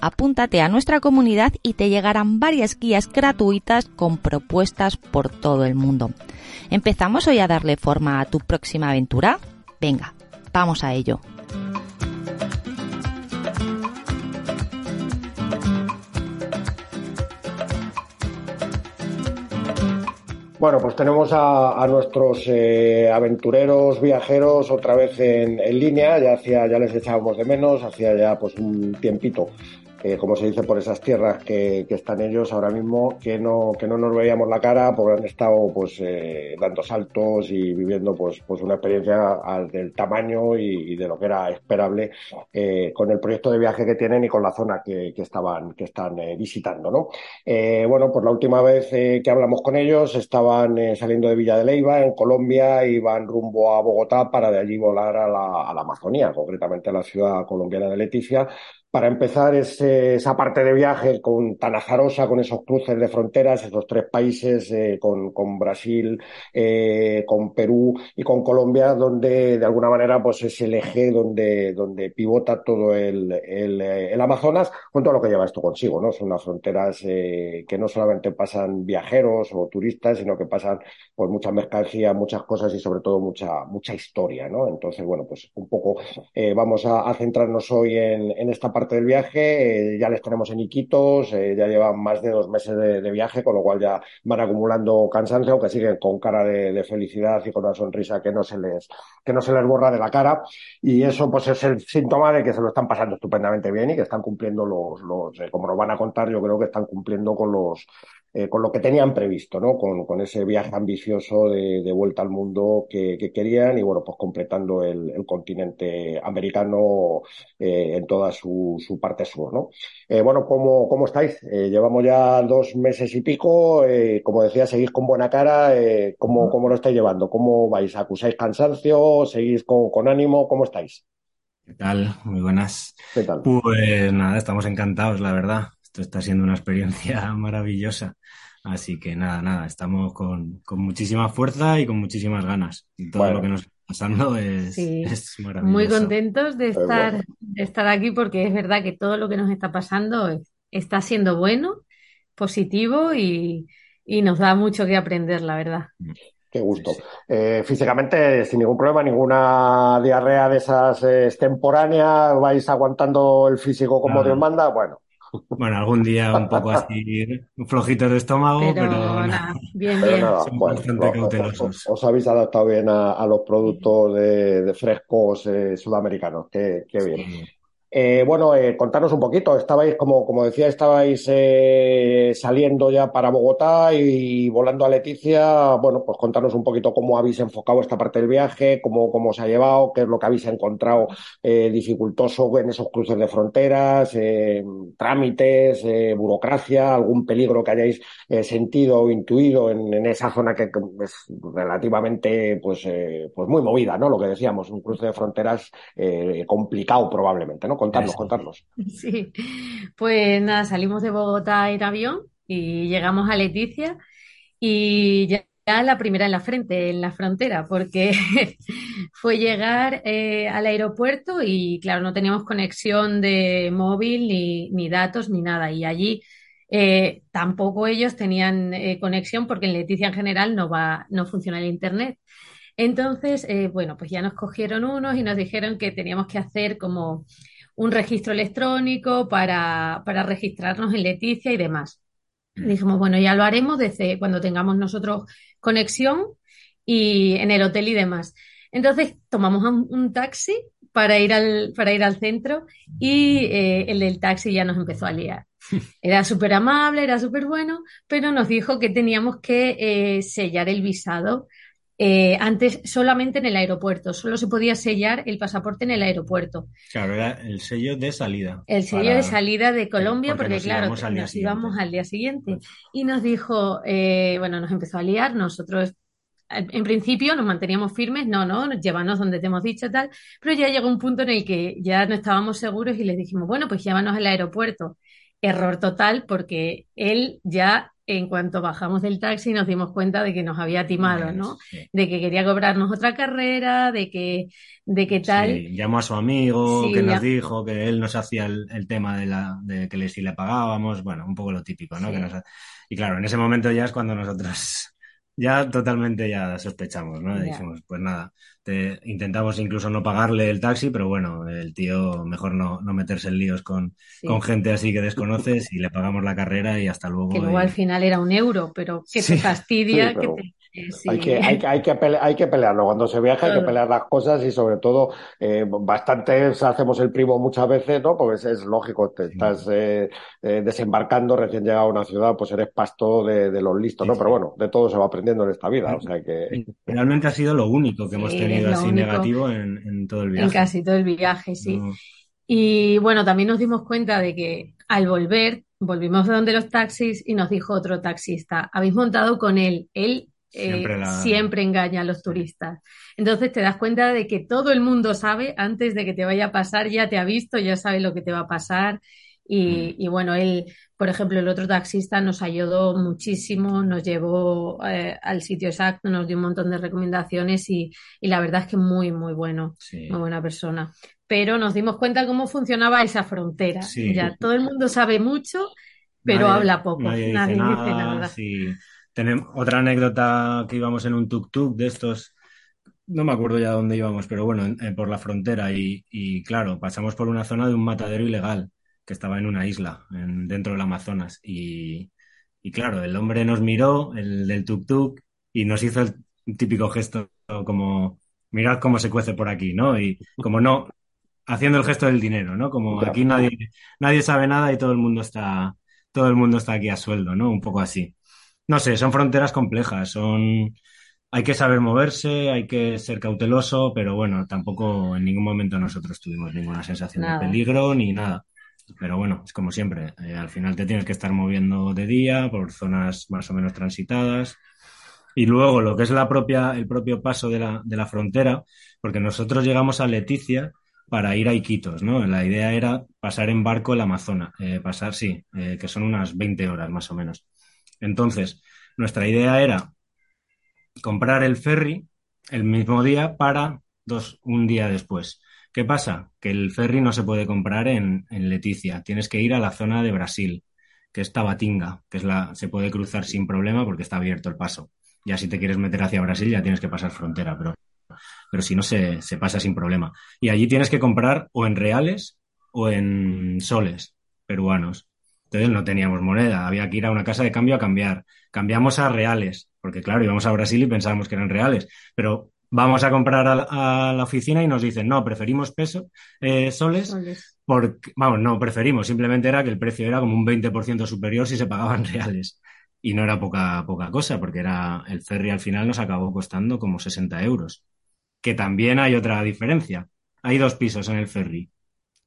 apúntate a nuestra comunidad y te llegarán varias guías gratuitas con propuestas por todo el mundo. ¿Empezamos hoy a darle forma a tu próxima aventura? Venga, vamos a ello. Bueno, pues tenemos a, nuestros eh, aventureros viajeros otra vez en, línea, ya hacía, ya les echábamos de menos, hacía ya pues un tiempito como se dice, por esas tierras que, están ellos ahora mismo, que no, que no nos veíamos la cara porque han estado pues eh, dando saltos y viviendo pues, pues una experiencia del tamaño y, de lo que era esperable eh, con el proyecto de viaje que tienen y con la zona que, estaban, que están eh, visitando, ¿no? bueno, pues la última vez que hablamos con ellos estaban saliendo de Villa de Leiva, en Colombia, y van rumbo a Bogotá para de allí volar a la, a la Amazonía, concretamente a la ciudad colombiana de Leticia, para empezar esa parte de viaje con, tan azarosa, con esos cruces de fronteras, esos tres países, eh, con, con, Brasil, eh, con Perú y con Colombia, donde de alguna manera pues es el eje donde, pivota todo el, eh, Amazonas, con todo lo que lleva esto consigo, ¿no? Son unas fronteras que no solamente pasan viajeros o turistas, sino que pasan pues mucha mercancía, muchas cosas y sobre todo mucha, mucha historia, ¿no? Entonces, bueno, pues un poco vamos a, centrarnos hoy en esta parte parte del viaje, eh, ya les tenemos en Iquitos, eh, ya llevan más de dos meses de, viaje, con lo cual ya van acumulando cansancio, aunque siguen con cara de, felicidad y con una sonrisa que no se les, que no se les borra de la cara. Y eso pues es el síntoma de que se lo están pasando estupendamente bien y que están cumpliendo los, los eh, como nos van a contar, yo creo que están cumpliendo con los, eh, con lo que tenían previsto, ¿no? Con, con ese viaje ambicioso de, de vuelta al mundo que, que, querían y bueno, pues completando el, el continente americano eh, en toda su, su, parte sur, ¿no? Eh, bueno, ¿cómo, cómo estáis? Llevamos ya dos meses y pico, como decía, seguís con buena cara, ¿cómo, ¿cómo, lo estáis llevando? ¿Cómo vais? ¿Acusáis cansancio? ¿Seguís con, con ánimo? ¿Cómo estáis? ¿Qué tal? Muy buenas. ¿Qué tal? Pues nada, estamos encantados, la verdad. Esto está siendo una experiencia maravillosa. Así que nada, nada, estamos con, con muchísima fuerza y con muchísimas ganas. Y todo lo que nos está pasando es, es, maravilloso. Muy contentos de estar, de estar aquí porque es verdad que todo lo que nos está pasando está siendo bueno, positivo y, y nos da mucho que aprender, la verdad. Qué gusto. Eh, físicamente, sin ningún problema, ninguna diarrea de esas eh, extemporáneas, vais aguantando el físico como Dios manda, bueno. Bueno, algún día un poco así flojitos de estómago, pero, pero nada, bien, bien. Nada, bueno, os, os, habéis adaptado bien a, a los productos de, de frescos eh, sudamericanos, qué, qué bien. Sí. Eh, bueno, eh, contanos un poquito. Estabais, como, como decía, estabais eh, saliendo ya para Bogotá y, volando a Leticia. Bueno, pues contanos un poquito cómo habéis enfocado esta parte del viaje, cómo, cómo se ha llevado, qué es lo que habéis encontrado eh, dificultoso en esos cruces de fronteras, eh, trámites, eh, burocracia, algún peligro que hayáis sentido o intuido en, en, esa zona que es relativamente, pues, pues muy movida, ¿no? Lo que decíamos, un cruce de fronteras complicado probablemente, ¿no? Contarlos, contarlos. Sí, pues nada, salimos de Bogotá en avión y llegamos a Leticia y ya la primera en la frente, en la frontera, porque fue llegar eh, al aeropuerto y claro, no teníamos conexión de móvil ni, ni datos ni nada. Y allí eh, tampoco ellos tenían eh, conexión porque en Leticia en general no va, no funciona el internet. Entonces, bueno, pues ya nos cogieron unos y nos dijeron que teníamos que hacer como un registro electrónico para, para registrarnos en Leticia y demás. Y dijimos, bueno, ya lo haremos desde cuando tengamos nosotros conexión y en el hotel y demás. Entonces tomamos un, un taxi para ir al, para ir al centro y eh, el del taxi ya nos empezó a liar. Era súper amable, era súper bueno, pero nos dijo que teníamos que eh, sellar el visado eh, antes solamente en el aeropuerto, solo se podía sellar el pasaporte en el aeropuerto. Claro, era el sello de salida. El sello de salida de Colombia, porque, claro, nos íbamos al día siguiente. Y nos dijo, eh, bueno, nos empezó a liar, nosotros en principio nos manteníamos firmes, no, no, llévanos donde te hemos dicho tal, pero ya llegó un punto en el que ya no estábamos seguros y les dijimos, bueno, pues llévanos al aeropuerto. Error total porque él ya en cuanto bajamos del taxi nos dimos cuenta de que nos había timado, ¿no? De que quería cobrarnos otra carrera, de que, de que tal. Sí, llamó a su amigo que nos dijo que él nos hacía el, tema de, la, de que le, si le pagábamos, bueno, un poco lo típico, ¿no? y claro, en ese momento ya es cuando nosotros ya totalmente ya sospechamos, ¿no? Dijimos, pues nada, te, intentamos incluso no pagarle el taxi, pero bueno, el tío mejor no, no meterse en líos con, con gente así que desconoces y le pagamos la carrera y hasta luego. Que luego al final era un euro, pero que te fastidia, que te hay, que, hay, hay, que hay que pelearlo. Cuando se viaja hay que pelear las cosas y sobre todo eh, bastante hacemos el primo muchas veces, ¿no? Porque es, lógico, te estás eh, eh, desembarcando recién llegado a una ciudad, pues eres pasto de, de los listos, ¿no? Pero bueno, de todo se va aprendiendo en esta vida. O sea que... Realmente ha sido lo único que hemos tenido así negativo en, en, todo el viaje. En casi todo el viaje, sí. Y bueno, también nos dimos cuenta de que al volver, volvimos de donde los taxis y nos dijo otro taxista, habéis montado con él, él eh, siempre, engaña a los turistas. Entonces te das cuenta de que todo el mundo sabe, antes de que te vaya a pasar, ya te ha visto, ya sabe lo que te va a pasar. Y, mm. bueno, él, por ejemplo, el otro taxista nos ayudó muchísimo, nos llevó eh, al sitio exacto, nos dio un montón de recomendaciones y, la verdad es que muy, muy bueno, muy buena persona. Pero nos dimos cuenta cómo funcionaba esa frontera. Ya todo el mundo sabe mucho, pero habla poco. Nadie, dice nada. Tenemos otra anécdota que íbamos en un tuk-tuk de estos, no me acuerdo ya dónde íbamos, pero bueno, por la frontera y, claro, pasamos por una zona de un matadero ilegal que estaba en una isla dentro del Amazonas y, claro, el hombre nos miró, el del tuk-tuk, y nos hizo el típico gesto como, mirad cómo se cuece por aquí, ¿no? Y como no, haciendo el gesto del dinero, ¿no? Como aquí nadie, nadie sabe nada y todo el mundo está, todo el mundo está aquí a sueldo, ¿no? Un poco así. No sé, son fronteras complejas, son... Hay que saber moverse, hay que ser cauteloso, pero bueno, tampoco en ningún momento nosotros tuvimos ninguna sensación de peligro ni nada. Pero bueno, es como siempre, eh, al final te tienes que estar moviendo de día por zonas más o menos transitadas. Y luego lo que es la propia, el propio paso de la, de la frontera, porque nosotros llegamos a Leticia para ir a Iquitos, ¿no? La idea era pasar en barco el Amazonas, eh, pasar, sí, eh, que son unas 20 horas más o menos. Entonces, nuestra idea era comprar el ferry el mismo día para dos, un día después. ¿Qué pasa? Que el ferry no se puede comprar en, Leticia. Tienes que ir a la zona de Brasil, que es Tabatinga, que es la, se puede cruzar sin problema porque está abierto el paso. Ya si te quieres meter hacia Brasil ya tienes que pasar frontera, pero, pero si no se, se pasa sin problema. Y allí tienes que comprar o en reales o en soles peruanos. Entonces no teníamos moneda, había que ir a una casa de cambio a cambiar. Cambiamos a reales, porque claro, íbamos a Brasil y pensábamos que eran reales, pero vamos a comprar a, la oficina y nos dicen, no, preferimos pesos, eh, soles, porque, vamos, no, preferimos, simplemente era que el precio era como un 20% superior si se pagaban reales. Y no era poca, poca cosa, porque era el ferry al final nos acabó costando como 60 euros. Que también hay otra diferencia. Hay dos pisos en el ferry.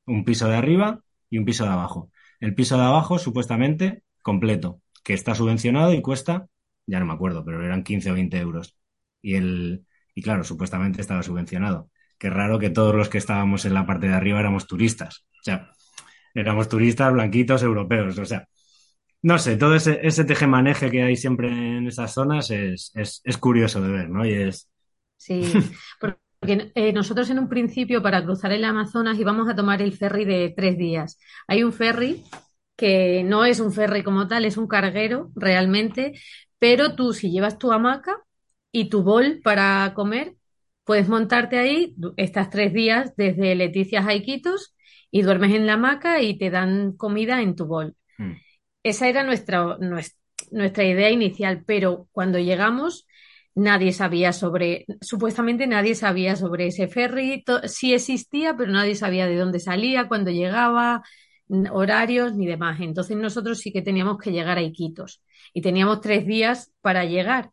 Un piso de arriba y un piso de abajo. El piso de abajo, supuestamente, completo, que está subvencionado y cuesta, ya no me acuerdo, pero eran 15 o 20 euros. Y, el, y claro, supuestamente estaba subvencionado. Qué raro que todos los que estábamos en la parte de arriba éramos turistas. O sea, éramos turistas blanquitos europeos. O sea, no sé, todo ese, ese tejemaneje que hay siempre en esas zonas es, es, curioso de ver, ¿no? Y es. Sí, porque eh, nosotros en un principio para cruzar el Amazonas íbamos a tomar el ferry de tres días. Hay un ferry que no es un ferry como tal, es un carguero realmente, pero tú si llevas tu hamaca y tu bol para comer, puedes montarte ahí, estás tres días desde Leticia a Iquitos y duermes en la hamaca y te dan comida en tu bol. Hmm. Esa era nuestra, nuestra idea inicial, pero cuando llegamos nadie sabía sobre, supuestamente nadie sabía sobre ese ferry, sí existía, pero nadie sabía de dónde salía, cuándo llegaba, horarios ni demás. Entonces nosotros sí que teníamos que llegar a Iquitos y teníamos tres días para llegar.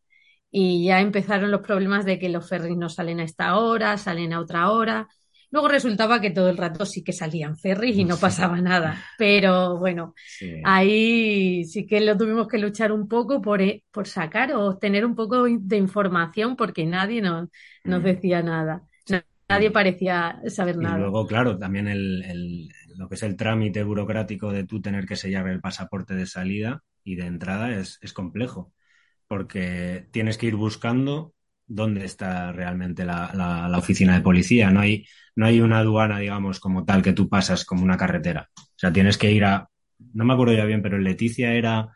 y ya empezaron los problemas de que los ferries no salen a esta hora, salen a otra hora. Luego resultaba que todo el rato sí que salían ferries y no pasaba nada. Pero bueno, ahí sí que lo tuvimos que luchar un poco por, eh, por sacar o obtener un poco de información porque nadie nos, nos mm. decía nada. Nadie parecía saber nada. Y luego, claro, también el, lo que es el trámite burocrático de tú tener que sellar el pasaporte de salida y de entrada es, es complejo porque tienes que ir buscando dónde está realmente la, oficina de policía. No hay, no hay una aduana, digamos, como tal que tú pasas como una carretera. O sea, tienes que ir a, no me acuerdo ya bien, pero en Leticia era,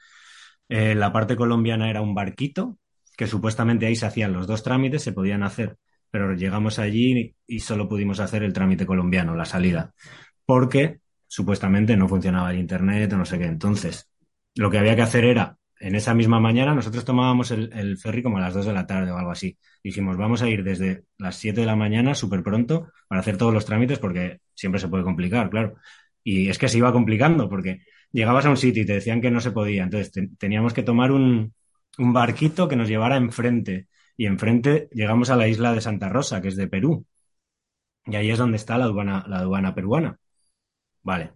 eh, la parte colombiana era un barquito, que supuestamente ahí se hacían los dos trámites, se podían hacer, pero llegamos allí y solo pudimos hacer el trámite colombiano, la salida, porque supuestamente no funcionaba el internet o no sé qué. Entonces, lo que había que hacer era en esa misma mañana nosotros tomábamos el, ferry como a las 2 de la tarde o algo así. Dijimos, vamos a ir desde las 7 de la mañana súper pronto para hacer todos los trámites porque siempre se puede complicar, claro. Y es que se iba complicando porque llegabas a un sitio y te decían que no se podía. Entonces teníamos que tomar un, barquito que nos llevara enfrente. Y enfrente llegamos a la isla de Santa Rosa, que es de Perú. Y ahí es donde está la aduana, la aduana peruana. Vale,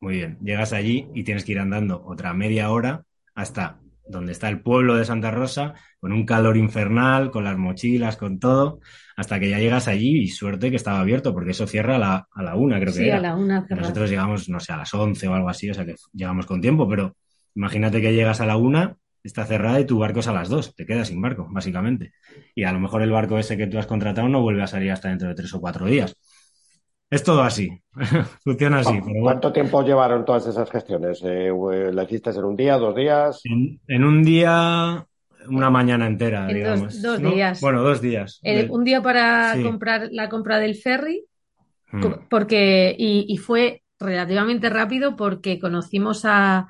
muy bien. Llegas allí y tienes que ir andando otra media hora hasta donde está el pueblo de Santa Rosa, con un calor infernal, con las mochilas, con todo, hasta que ya llegas allí y suerte que estaba abierto, porque eso cierra a la, a la una, creo que era. a la una. Nosotros llegamos, no sé, a las once o algo así, o sea que llegamos con tiempo, pero imagínate que llegas a la una, está cerrada y tu barco es a las dos, te quedas sin barco, básicamente. Y a lo mejor el barco ese que tú has contratado no vuelve a salir hasta dentro de tres o cuatro días. Es todo así, funciona así. ¿Cuánto tiempo llevaron todas esas gestiones? Eh, ¿La hiciste en un día, dos días? En, un día, una mañana entera, digamos. Dos, días. Bueno, dos días. un día para comprar la compra del ferry, hmm. porque y, fue relativamente rápido porque conocimos a,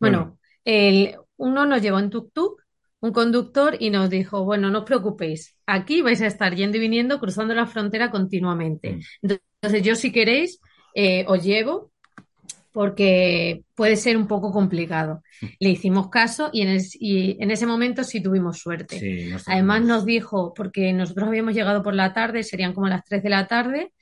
bueno, El, uno nos llevó en tuk-tuk un conductor y nos dijo, bueno, no os preocupéis, aquí vais a estar yendo y viniendo, cruzando la frontera continuamente. Hmm. Entonces, yo si queréis, eh, os llevo porque puede ser un poco complicado. Le hicimos caso y en, ese momento sí tuvimos suerte. Además nos dijo, porque nosotros habíamos llegado por la tarde, serían como las 3 de la tarde,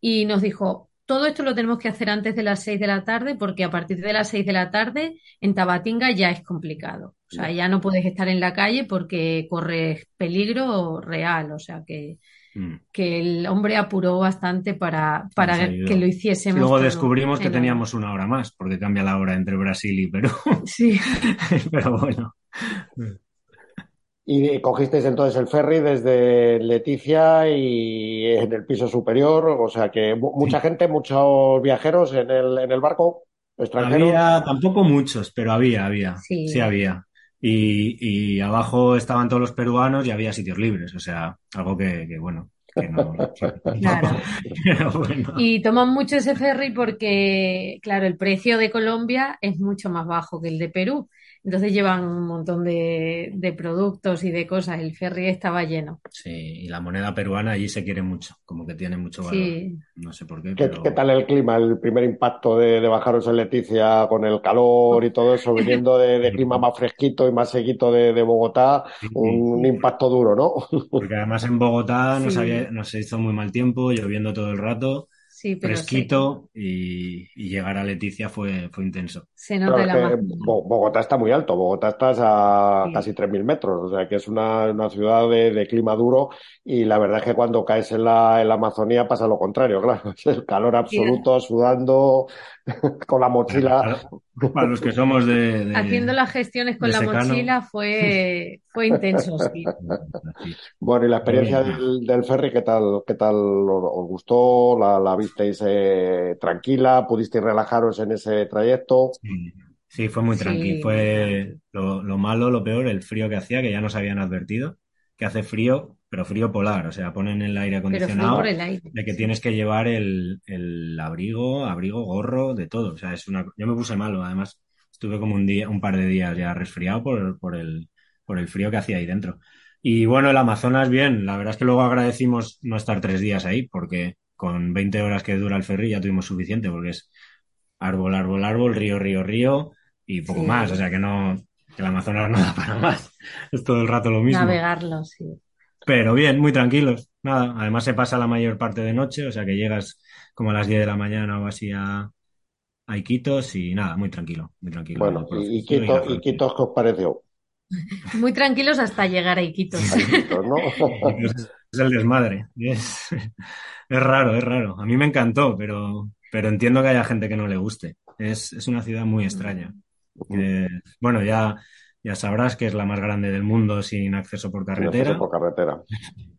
y nos dijo, todo esto lo tenemos que hacer antes de las 6 de la tarde porque a partir de las 6 de la tarde en Tabatinga ya es complicado. O sea, ya no puedes estar en la calle porque corres peligro real. O sea que Mm. que el hombre apuró bastante para, para que lo hiciésemos. luego descubrimos que teníamos una hora más, porque cambia la hora entre Brasil y Perú. Sí. Pero bueno. Y cogisteis entonces el ferry desde Leticia y en el piso superior, o sea que mucha gente, muchos viajeros en el, en el barco extranjero. Había, tampoco muchos, pero había, había. Sí, había. Y, y, abajo estaban todos los peruanos y había sitios libres, o sea, algo que, bueno. Que no, claro. Y toman mucho ese ferry porque, claro, el precio de Colombia es mucho más bajo que el de Perú. Entonces llevan un montón de, productos y de cosas. El ferry estaba lleno. Sí, y la moneda peruana allí se quiere mucho, como que tiene mucho valor. Sí. No sé por qué. ¿Qué, tal el clima? El primer impacto de, bajaros en Leticia con el calor y todo eso, viniendo de, clima más fresquito y más sequito de, Bogotá, un, impacto duro, ¿no? Porque además en Bogotá nos, había, nos hizo muy mal tiempo, lloviendo todo el rato sí, fresquito y, llegar a Leticia fue, fue intenso. Se nota la Bogotá está muy alto, Bogotá está a casi 3.000 metros, o sea que es una, una ciudad de, clima duro y la verdad es que cuando caes en la, en la Amazonía pasa lo contrario, claro, es el calor absoluto, sudando, con la mochila. Para, los que somos de, Haciendo las gestiones con la mochila fue, fue intenso, sí. Bueno, y la experiencia del, ferry, ¿qué tal, qué tal os gustó? ¿La, la visteis eh, tranquila? ¿Pudisteis relajaros en ese trayecto? Sí, fue muy tranquilo. Fue lo, lo malo, lo peor, el frío que hacía, que ya nos habían advertido, que hace frío pero frío polar, o sea, ponen el aire acondicionado de que tienes que llevar el, abrigo, abrigo, gorro, de todo. O sea, es una. Yo me puse malo, además estuve como un día, un par de días ya resfriado por, por el, por el frío que hacía ahí dentro. Y bueno, el Amazonas bien, la verdad es que luego agradecimos no estar tres días ahí, porque con 20 horas que dura el ferry ya tuvimos suficiente, porque es árbol, árbol, árbol, río, río, río y poco más. O sea que no, que el Amazonas no da para más. Es todo el rato lo mismo. Navegarlo, sí. Pero bien, muy tranquilos. Nada, además se pasa la mayor parte de noche, o sea que llegas como a las 10 de la mañana o así a, a Iquitos y nada, muy tranquilo, muy tranquilo. Bueno, ¿y Iquitos, Iquitos qué os pareció? Muy tranquilos hasta llegar a Iquitos. es el desmadre. Es, raro, es raro. A mí me encantó, pero, pero entiendo que haya gente que no le guste. Es, es una ciudad muy extraña. bueno, ya, ya sabrás que es la más grande del mundo sin acceso por carretera. por carretera.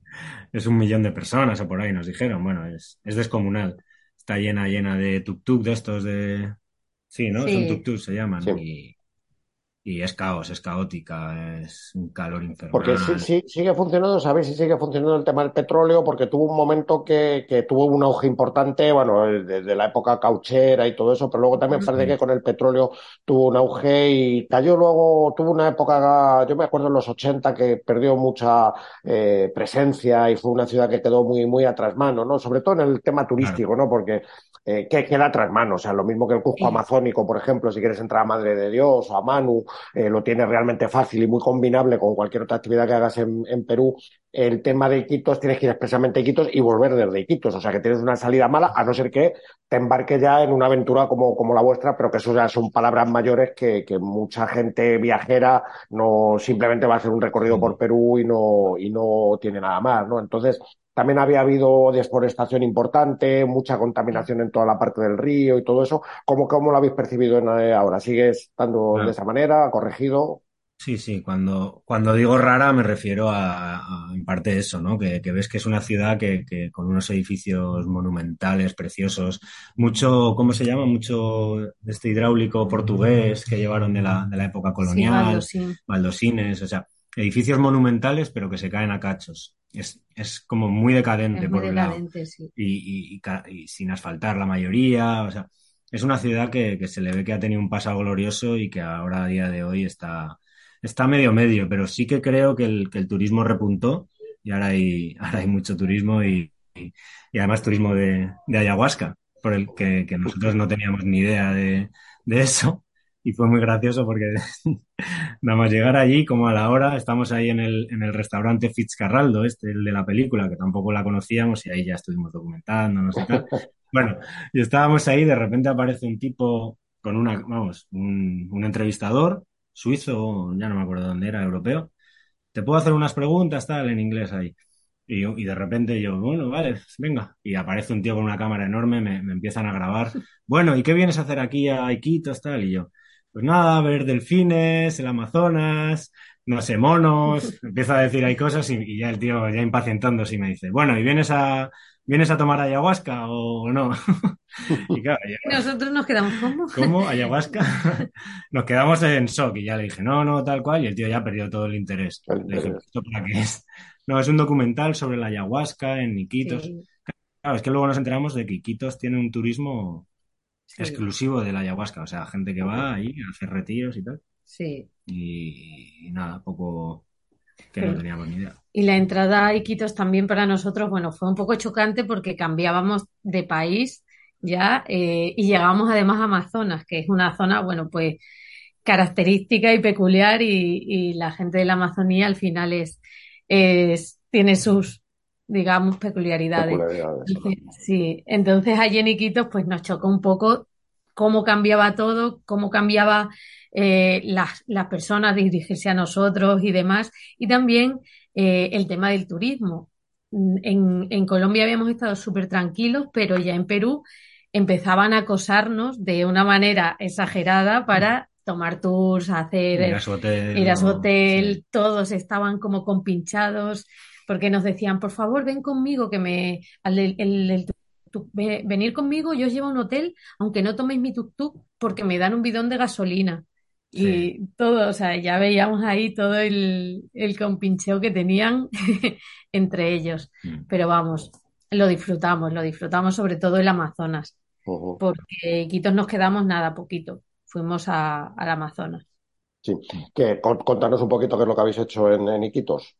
Es un millón de personas o por ahí nos dijeron. Bueno, es, es descomunal. Está llena, llena de tuk-tuk de estos de... Sí, ¿no? Son tuk-tuk, se llaman. Y, y es caos, es caótica, es un calor infernal. Porque sí, sí, sigue funcionando, ¿sabéis si sigue funcionando el tema del petróleo? Porque tuvo un momento que, que tuvo un auge importante, bueno, desde la época cauchera y todo eso, pero luego también parece que con el petróleo tuvo un auge y cayó luego, tuvo una época, yo me acuerdo en los 80 que perdió mucha eh, presencia y fue una ciudad que quedó muy, muy atrás mano, ¿no? Sobre todo en el tema turístico, ¿no? Porque eh, que queda tras mano. O sea, lo mismo que el Cusco amazónico, por ejemplo, si quieres entrar a Madre de Dios o a Manu, eh, lo tienes realmente fácil y muy combinable con cualquier otra actividad que hagas en, en, Perú. El tema de Iquitos, tienes que ir expresamente a Iquitos y volver desde Iquitos. O sea, que tienes una salida mala, a no ser que te embarques ya en una aventura como, como la vuestra, pero que eso ya son palabras mayores que, que mucha gente viajera no simplemente va a hacer un recorrido por Perú y no, y no tiene nada más, ¿no? Entonces, también había habido deforestación importante, mucha contaminación en toda la parte del río y todo eso. ¿Cómo, cómo lo habéis percibido eh, ahora? ¿Sigue estando de esa manera? ¿Corregido? Sí, sí, cuando, cuando digo rara me refiero a, en parte eso, ¿no? Que, ves que es una ciudad que, con unos edificios monumentales, preciosos, mucho, ¿cómo se llama? Mucho de este hidráulico portugués que llevaron de la, de la época colonial, baldosines, o sea, edificios monumentales pero que se caen a cachos es, es como muy decadente por un lado. Y, y, sin asfaltar la mayoría. O sea, es una ciudad que, que, se le ve que ha tenido un pasado glorioso y que ahora a día de hoy está, está medio medio, pero sí que creo que el, que el turismo repuntó y ahora hay, ahora hay mucho turismo y, y además turismo de, de, ayahuasca, por el que, que, nosotros no teníamos ni idea de, de eso y fue muy gracioso porque nada más llegar allí, como a la hora, estamos ahí en el, en el restaurante Fitzcarraldo, este, el de la película, que tampoco la conocíamos y ahí ya estuvimos documentándonos y tal. Bueno, y estábamos ahí, de repente aparece un tipo con una, vamos, un, un entrevistador suizo, ya no me acuerdo dónde era, europeo. Te puedo hacer unas preguntas, tal, en inglés ahí. Y, y, de repente yo, bueno, vale, venga. Y aparece un tío con una cámara enorme, me, me, empiezan a grabar. Bueno, ¿y qué vienes a hacer aquí a Iquitos, tal? Y yo, pues nada, ver delfines, el Amazonas, no sé, monos, empieza a decir hay cosas y, ya el tío ya impacientándose y me dice, bueno, ¿y vienes a, vienes a tomar ayahuasca o no? y claro, Nosotros nos quedamos, ¿cómo? ¿Cómo? ¿Ayahuasca? nos quedamos en shock y ya le dije, no, no, tal cual, y el tío ya perdió todo el interés. Le dije, ¿esto para qué es? No, es un documental sobre la ayahuasca en Iquitos. Claro, es que luego nos enteramos de que Iquitos tiene un turismo exclusivo de la ayahuasca, o sea, gente que va ahí a hacer retiros y tal. Sí. Y, nada, poco que no teníamos ni idea. Y la entrada a Iquitos también para nosotros, bueno, fue un poco chocante porque cambiábamos de país ya eh, y llegamos además a Amazonas, que es una zona, bueno, pues característica y peculiar y, y la gente de la Amazonía al final es, es tiene sus digamos, peculiaridades. sí, entonces allí en Iquitos pues nos chocó un poco cómo cambiaba todo, cómo cambiaba eh, las, las, personas dirigirse a nosotros y demás, y también eh, el tema del turismo. En, en Colombia habíamos estado súper tranquilos, pero ya en Perú empezaban a acosarnos de una manera exagerada para tomar tours, hacer ir a su hotel, ir a su hotel todos estaban como compinchados porque nos decían, por favor, ven conmigo, que me, el, venir conmigo, yo os llevo a un hotel, aunque no toméis mi tuk-tuk, porque me dan un bidón de gasolina. Y todo, o sea, ya veíamos ahí todo el, el compincheo que tenían entre ellos. Mm. Pero vamos, lo disfrutamos, lo disfrutamos sobre todo el Amazonas, porque Quitos nos quedamos nada, poquito. Fuimos a, al Amazonas. Sí, que contanos un poquito qué es lo que habéis hecho en, en Iquitos.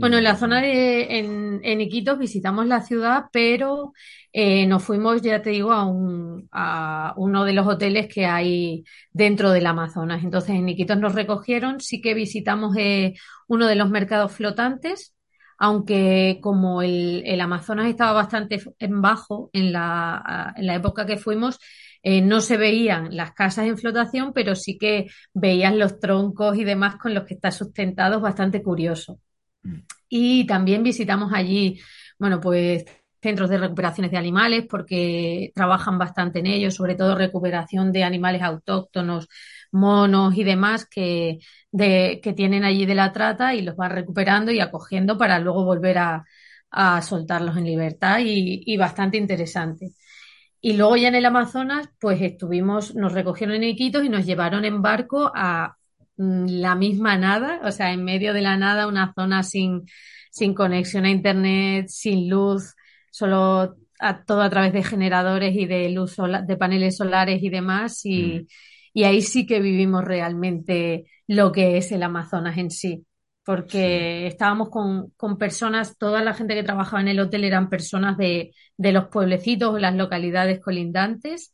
Bueno, en la zona de en, en Iquitos visitamos la ciudad, pero eh, nos fuimos, ya te digo, a, un, a uno de los hoteles que hay dentro del Amazonas. Entonces, en Iquitos nos recogieron, sí que visitamos eh, uno de los mercados flotantes, aunque como el, el Amazonas estaba bastante en bajo en la, en la época que fuimos, eh, no se veían las casas en flotación, pero sí que veías los troncos y demás con los que está sustentado, bastante curioso. Y también visitamos allí, bueno, pues centros de recuperaciones de animales porque trabajan bastante en ello, sobre todo recuperación de animales autóctonos, monos y demás que, de, que tienen allí de la trata y los van recuperando y acogiendo para luego volver a, soltarlos en libertad y, y bastante interesante. Y luego ya en el Amazonas, pues estuvimos, nos recogieron en Iquitos y nos llevaron en barco a la misma nada, o sea, en medio de la nada, una zona sin, sin conexión a internet, sin luz, solo a, todo a través de generadores y de luz de paneles solares y demás. Y, mm. y ahí sí que vivimos realmente lo que es el Amazonas en sí porque estábamos con, con, personas, toda la gente que trabajaba en el hotel eran personas de, de los pueblecitos o las localidades colindantes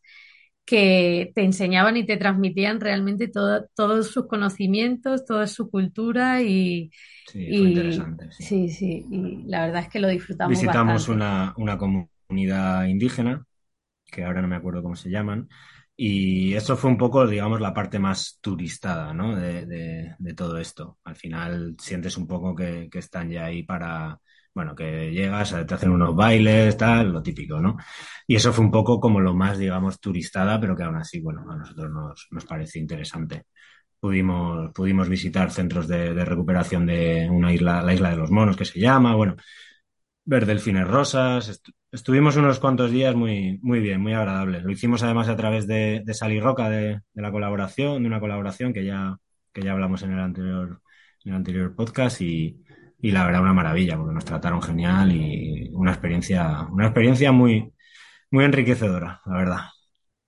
que te enseñaban y te transmitían realmente todos sus conocimientos, toda su cultura y... Sí, interesante. Sí. sí, y la verdad es que lo disfrutamos Visitamos Una, una comunidad indígena, que ahora no me acuerdo cómo se llaman, y eso fue un poco, digamos, la parte más turistada, ¿no? De, de, todo esto. Al final sientes un poco que, que, están ya ahí para, bueno, que llegas, te hacen unos bailes, tal, lo típico, ¿no? Y eso fue un poco como lo más, digamos, turistada, pero que aún así, bueno, a nosotros nos, nos parece interesante. Pudimos, pudimos visitar centros de, recuperación de una isla, la isla de los monos que se llama, bueno, ver delfines rosas. estuvimos unos cuantos días muy, muy bien, muy agradables. Lo hicimos además a través de, de Sal y Roca, de, de, la colaboración, de una colaboración que ya, que ya hablamos en el anterior, en el anterior podcast y, y la verdad una maravilla, porque nos trataron genial y una experiencia, una experiencia muy, muy enriquecedora, la verdad.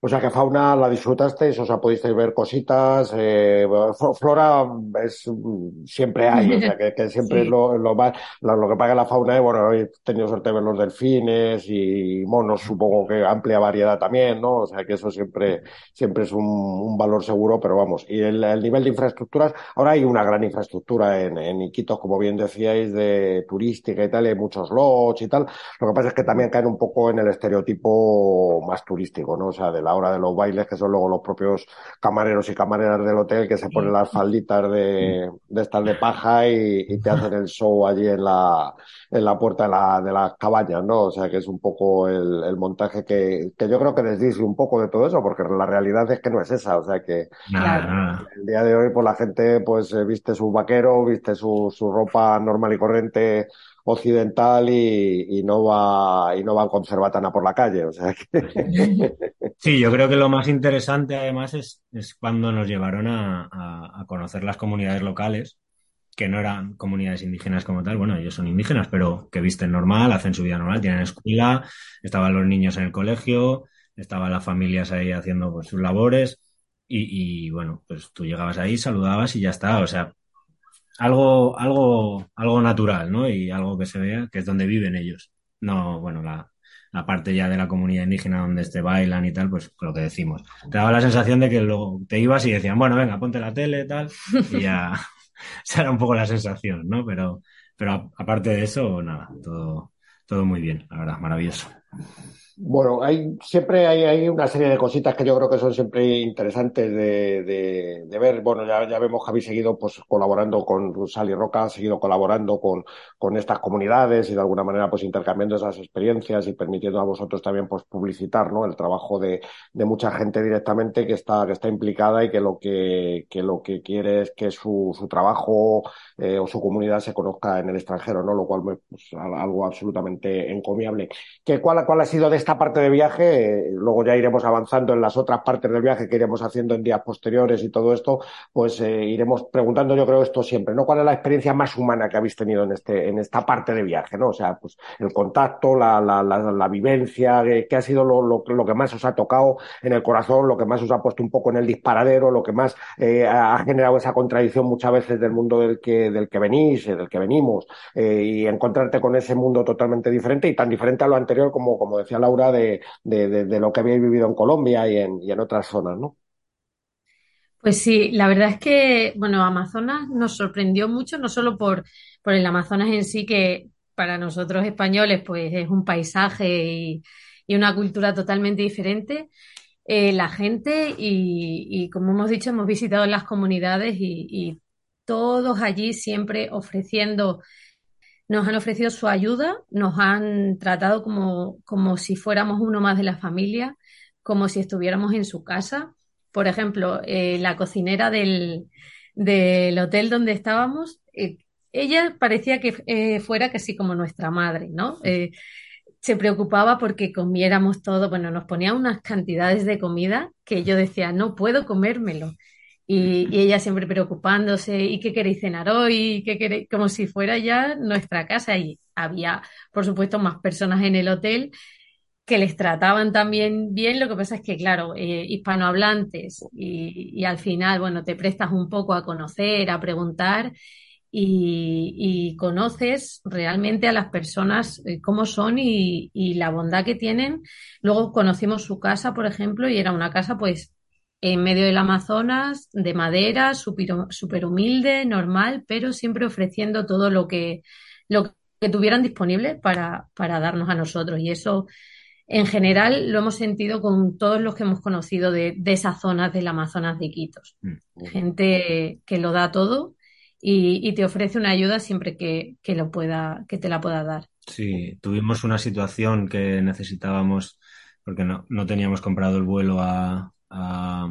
O sea que fauna la disfrutasteis, o sea, pudisteis ver cositas, eh, flora es siempre hay, o sea que, siempre es lo, lo más, lo, que paga la fauna, es, bueno, he tenido suerte de ver los delfines y monos, supongo que amplia variedad también, ¿no? O sea que eso siempre, siempre es un, un valor seguro, pero vamos, y el, el, nivel de infraestructuras, ahora hay una gran infraestructura en, en Iquitos, como bien decíais, de turística y tal, hay muchos lodges y tal, lo que pasa es que también caen un poco en el estereotipo más turístico, ¿no? O sea, de la hora de los bailes, que son luego los propios camareros y camareras del hotel que se ponen las falditas de, de estas de paja y, te hacen el show allí en la, en la puerta de, la, de las cabañas, ¿no? O sea, que es un poco el, el montaje que, que yo creo que desdice un poco de todo eso, porque la realidad es que no es esa, o sea, que el día de hoy, pues la gente, pues eh, viste su vaquero, viste su, su ropa normal y corriente occidental y, y, no va y no van con cerbatana por la calle. O sea que... Sí, yo creo que lo más interesante además es, es cuando nos llevaron a, a, a, conocer las comunidades locales, que no eran comunidades indígenas como tal, bueno, ellos son indígenas, pero que visten normal, hacen su vida normal, tienen escuela, estaban los niños en el colegio, estaban las familias ahí haciendo pues, sus labores y, y bueno, pues tú llegabas ahí, saludabas y ya está, o sea, algo, algo, algo natural, ¿no? Y algo que se vea, que es donde viven ellos. No, bueno, la, parte ya de la comunidad indígena donde te bailan y tal, pues lo que decimos. Te daba la sensación de que luego te ibas y decían, bueno, venga, ponte la tele, tal, y ya, esa era un poco la sensación, ¿no? Pero, pero aparte de eso, nada, todo, todo muy bien, la verdad, maravilloso. Bueno, hay, siempre hay, una serie de cositas que yo creo que son siempre interesantes de, ver. Bueno, ya, vemos que habéis seguido pues colaborando con Sally Roca, seguido colaborando con, estas comunidades y de alguna manera pues intercambiando esas experiencias y permitiendo a vosotros también pues publicitar ¿no? el trabajo de, mucha gente directamente que está, que está implicada y que lo que, que lo que quiere es que su, trabajo eh, o su comunidad se conozca en el extranjero, ¿no? Lo cual pues, algo absolutamente encomiable. ¿Qué, cuál, cuál, ha sido de esta parte de viaje, luego ya iremos avanzando en las otras partes del viaje que iremos haciendo en días posteriores y todo esto, pues eh, iremos preguntando, yo creo, esto siempre, ¿no? ¿Cuál es la experiencia más humana que habéis tenido en, este, en esta parte de viaje, ¿no? O sea, pues el contacto, la, la, la, vivencia, qué ha sido lo, lo, lo, que más os ha tocado en el corazón, lo que más os ha puesto un poco en el disparadero, lo que más eh, ha generado esa contradicción muchas veces del mundo del que, del que venís, del que venimos, eh, y encontrarte con ese mundo totalmente diferente y tan diferente a lo anterior como, como decía Laura, de, lo que habéis vivido en Colombia y en, otras zonas, ¿no? Pues sí, la verdad es que, bueno, Amazonas nos sorprendió mucho, no solo por, el Amazonas en sí, que para nosotros españoles, pues es un paisaje y, una cultura totalmente diferente. Eh, la gente y, como hemos dicho, hemos visitado las comunidades y todos allí siempre ofreciendo nos han ofrecido su ayuda, nos han tratado como, como si fuéramos uno más de la familia, como si estuviéramos en su casa. Por ejemplo, eh, la cocinera del, del, hotel donde estábamos, eh, ella parecía que eh, fuera casi como nuestra madre, ¿no? Se preocupaba porque comiéramos todo, bueno, nos ponía unas cantidades de comida que yo decía, no puedo comérmelo. Y, ella siempre preocupándose, ¿y qué queréis cenar hoy? ¿Qué queréis? Como si fuera ya nuestra casa. Y había, por supuesto, más personas en el hotel que les trataban también bien. Lo que pasa es que, claro, eh, hispanohablantes y, al final, bueno, te prestas un poco a conocer, a preguntar y, conoces realmente a las personas eh, cómo son y la bondad que tienen. Luego conocimos su casa, por ejemplo, y era una casa, pues, en medio del Amazonas, de madera, súper humilde, normal, pero siempre ofreciendo todo lo que, lo que tuvieran disponible para, para darnos a nosotros. Y eso, en general, lo hemos sentido con todos los que hemos conocido de, de esas zonas del Amazonas de Iquitos. Mm. Gente que lo da todo y, y, te ofrece una ayuda siempre que, que, lo pueda, que te la pueda dar. Sí, tuvimos una situación que necesitábamos, porque no, no teníamos comprado el vuelo a, a,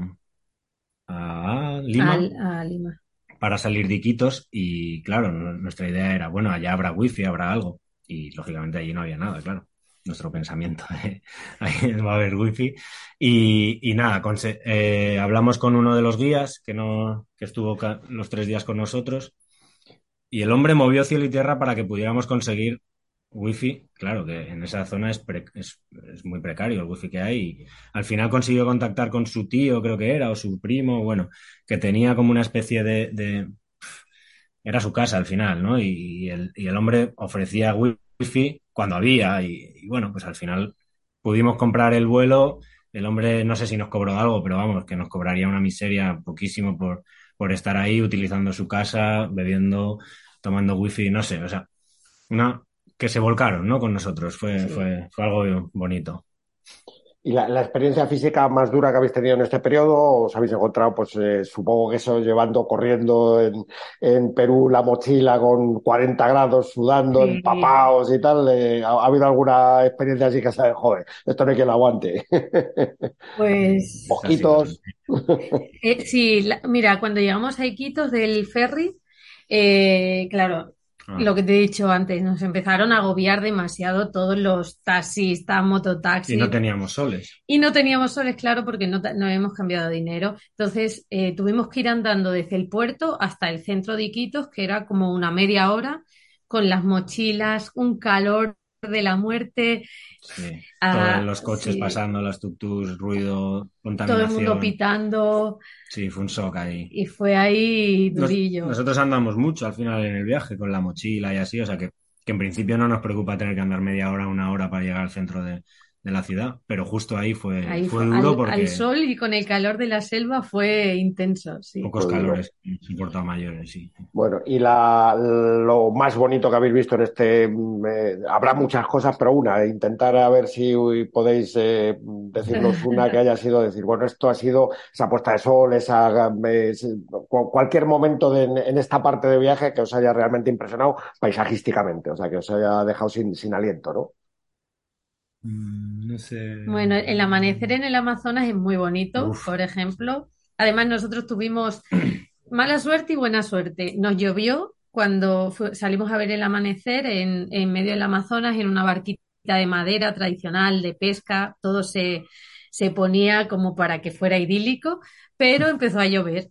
a Lima, a, a Lima. para salir de Iquitos y claro, nuestra idea era, bueno, allá habrá wifi, habrá algo. Y lógicamente allí no había nada, claro. Nuestro pensamiento de ahí va a haber wifi. Y, y nada, con, eh, hablamos con uno de los guías que no que estuvo los tres días con nosotros. Y el hombre movió cielo y tierra para que pudiéramos conseguir wifi, claro, que en esa zona es, muy precario el wifi que hay. Al final consiguió contactar con su tío, creo que era, o su primo, bueno, que tenía como una especie de... de... Era su casa al final, ¿no? Y, el, hombre ofrecía wifi cuando había y, y, bueno, pues al final pudimos comprar el vuelo. El hombre no sé si nos cobró algo, pero vamos, que nos cobraría una miseria poquísimo por, por estar ahí utilizando su casa, bebiendo, tomando wifi, no sé, o sea, una, que se volcaron ¿no? con nosotros. Fue, sí. fue, fue algo bonito. ¿Y la, la, experiencia física más dura que habéis tenido en este periodo? ¿Os habéis encontrado, pues eh, supongo que eso, llevando, corriendo en, en, Perú la mochila con 40 grados, sudando, sí. empapados y tal? Eh, ¿ha, ¿ha, habido alguna experiencia así que sabes, joder, esto no hay quien lo aguante? Pues. Poquitos. Eh, sí, la, mira, cuando llegamos a Iquitos del ferry, eh, claro. Lo que te he dicho antes, nos empezaron a agobiar demasiado todos los taxistas, mototaxis. Y no teníamos soles. Y no teníamos soles, claro, porque no, no hemos cambiado dinero. Entonces, eh, tuvimos que ir andando desde el puerto hasta el centro de Iquitos, que era como una media hora, con las mochilas, un calor de la muerte. Sí. Ah, Todos los coches sí. pasando, las tuk-tuks, ruido, contaminación. Todo el mundo pitando. Sí, fue un shock ahí. Y fue ahí durillo. Nos, nosotros andamos mucho al final en el viaje con la mochila y así, o sea que, que en principio no nos preocupa tener que andar media hora, una hora para llegar al centro de, de la ciudad, pero justo ahí fue, ahí fue, fue duro al, porque... Al sol y con el calor de la selva fue intenso, sí. Pocos calores, soportado mayores, sí. Bueno, y la, lo más bonito que habéis visto en este... Eh, habrá muchas cosas, pero una, intentar a ver si podéis eh, decirnos una que haya sido, decir, bueno, esto ha sido esa puesta de sol, esa... Eh, cualquier momento de, en esta parte de viaje que os haya realmente impresionado paisajísticamente, o sea, que os haya dejado sin, sin aliento, ¿no? Mm, no sé. Bueno, el amanecer en el Amazonas es muy bonito, Uf. por ejemplo. Además, nosotros tuvimos mala suerte y buena suerte. Nos llovió cuando salimos a ver el amanecer en, en, medio del Amazonas en una barquita de madera tradicional, de pesca, todo se, se ponía como para que fuera idílico, pero empezó a llover.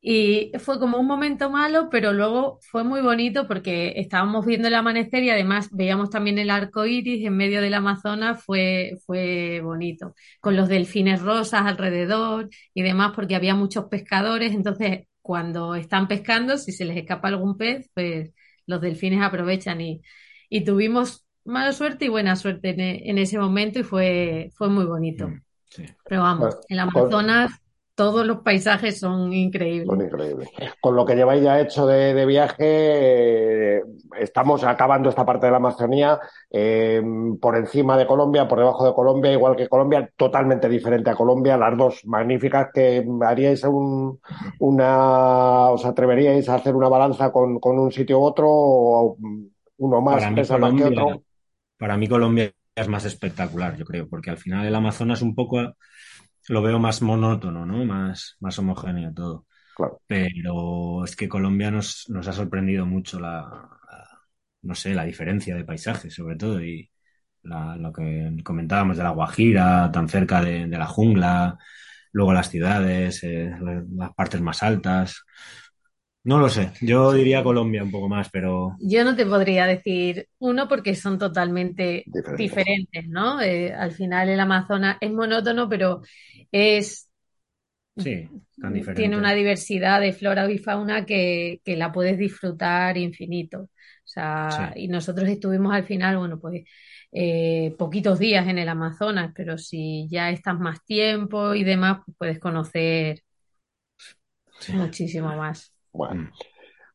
Y fue como un momento malo, pero luego fue muy bonito porque estábamos viendo el amanecer y además veíamos también el arco iris en medio del Amazonas, fue, fue bonito, con los delfines rosas alrededor y demás, porque había muchos pescadores, entonces cuando están pescando, si se les escapa algún pez, pues los delfines aprovechan y, y tuvimos mala suerte y buena suerte en, en, ese momento y fue, fue muy bonito. Mm, pero vamos, el Amazonas todos los paisajes son increíbles. Son increíbles. Con lo que lleváis ya hecho de, viaje, eh, estamos acabando esta parte de la Amazonía eh, por encima de Colombia, por debajo de Colombia, igual que Colombia, totalmente diferente a Colombia, las dos magníficas que haríais un, una, os atreveríais a hacer una balanza con, un sitio u otro, o uno más pesa más que otro. Para mí Colombia es más espectacular, yo creo, porque al final el Amazonas un poco lo veo más monótono, ¿no? Más, más homogéneo todo. Pero es que Colombia nos, nos ha sorprendido mucho la, no sé, la diferencia de paisaje, sobre todo, y lo que comentábamos de la Guajira, tan cerca de, la jungla, luego las ciudades, eh, las partes más altas. No lo sé, yo diría Colombia un poco más, pero... Yo no te podría decir uno porque son totalmente diferentes, ¿no? Eh, al final el Amazonas es monótono, pero es... Sí, tan diferente. Tiene una diversidad de flora y fauna que, la puedes disfrutar infinito. O sea, y nosotros estuvimos al final, bueno, pues eh, poquitos días en el Amazonas, pero si ya estás más tiempo y demás, pues puedes conocer muchísimo más. Bueno. Mm.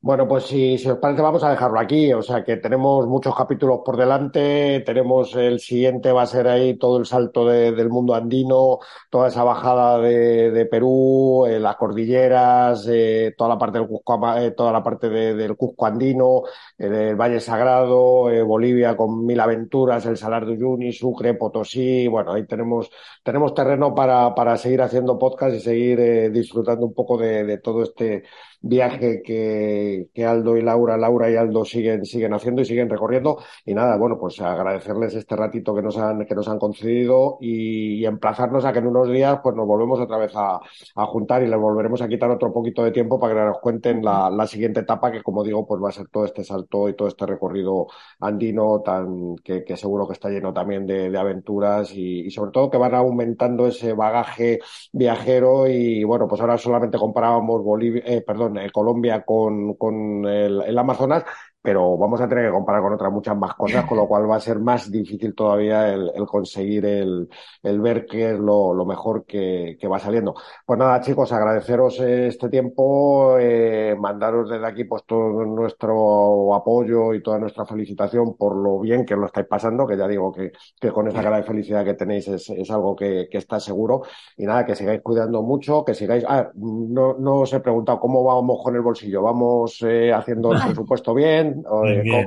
Bueno, pues si, os parece, vamos a dejarlo aquí. O sea que tenemos muchos capítulos por delante. Tenemos el siguiente, va a ser ahí todo el salto del mundo andino, toda esa bajada de, Perú, eh, las cordilleras, eh, toda la parte del Cusco, eh, toda la parte del Cusco andino, el Valle Sagrado, Bolivia con mil aventuras, el Salar de Uyuni, Sucre, Potosí. Bueno, ahí tenemos, tenemos terreno para, para seguir haciendo podcast y seguir disfrutando un poco de todo este viaje que, Aldo y Laura, Laura y Aldo siguen, siguen haciendo y siguen recorriendo. Y nada, bueno, pues agradecerles este ratito que nos han, que nos han concedido y, emplazarnos a que en unos días pues nos volvemos otra vez a, juntar y les volveremos a quitar otro poquito de tiempo para que nos cuenten la, siguiente etapa que como digo pues va a ser todo este salto y todo este recorrido andino tan que, seguro que está lleno también de, de aventuras y, y, sobre todo que van aumentando ese bagaje viajero y bueno pues ahora solamente comparábamos Bolivia, eh, perdón Colombia con, con el, Amazonas, pero vamos a tener que comparar con otras muchas más cosas, con lo cual va a ser más difícil todavía el, conseguir el, ver qué es lo, mejor que, va saliendo. Pues nada, chicos, agradeceros este tiempo, eh, mandaros desde aquí pues todo nuestro apoyo y toda nuestra felicitación por lo bien que lo estáis pasando, que ya digo que, con esa cara de felicidad que tenéis es, algo que, está seguro. Y nada, que sigáis cuidando mucho, que sigáis... Ah, no, no os he preguntado cómo vamos con el bolsillo, vamos eh, haciendo el presupuesto bien,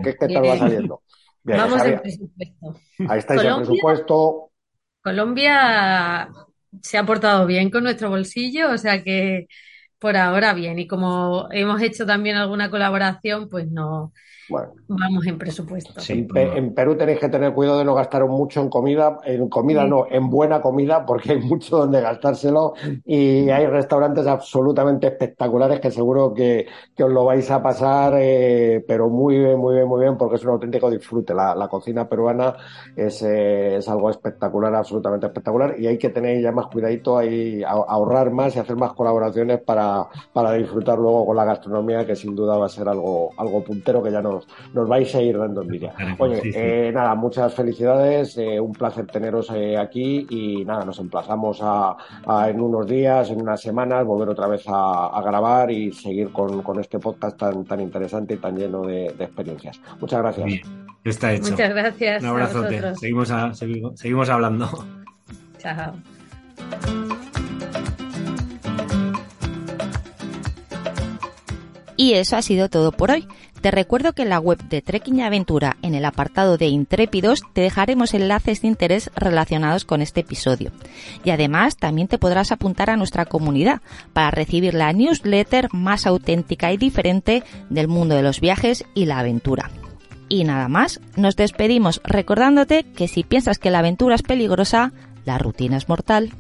¿Qué, tal va saliendo? Vamos al presupuesto. Ahí estáis el presupuesto. Colombia se ha portado bien con nuestro bolsillo, o sea que por ahora bien. Y como hemos hecho también alguna colaboración, pues no, bueno. Vamos en presupuesto. en, Perú tenéis que tener cuidado de no gastar mucho en comida, en comida no, en buena comida, porque hay mucho donde gastárselo y hay restaurantes absolutamente espectaculares que seguro que, os lo vais a pasar, eh, pero muy bien, muy bien, muy bien, porque es un auténtico disfrute. La, cocina peruana es, eh, es, algo espectacular, absolutamente espectacular, y hay que tener ya más cuidadito, ahí, ahorrar más y hacer más colaboraciones para, para disfrutar luego con la gastronomía, que sin duda va a ser algo, algo puntero que ya no nos, vais a ir dando envidia. Oye, eh, nada, muchas felicidades, eh, un placer teneros eh, aquí y nada, nos emplazamos a, en unos días, en unas semanas, volver otra vez a, grabar y seguir con, este podcast tan, tan interesante y tan lleno de, experiencias. Muchas gracias. está hecho. Muchas gracias. Un abrazote. seguimos, seguimos hablando. Chao. Y eso ha sido todo por hoy. Te recuerdo que en la web de Trekking Aventura, en el apartado de Intrépidos, te dejaremos enlaces de interés relacionados con este episodio. Y además también te podrás apuntar a nuestra comunidad para recibir la newsletter más auténtica y diferente del mundo de los viajes y la aventura. Y nada más, nos despedimos recordándote que si piensas que la aventura es peligrosa, la rutina es mortal.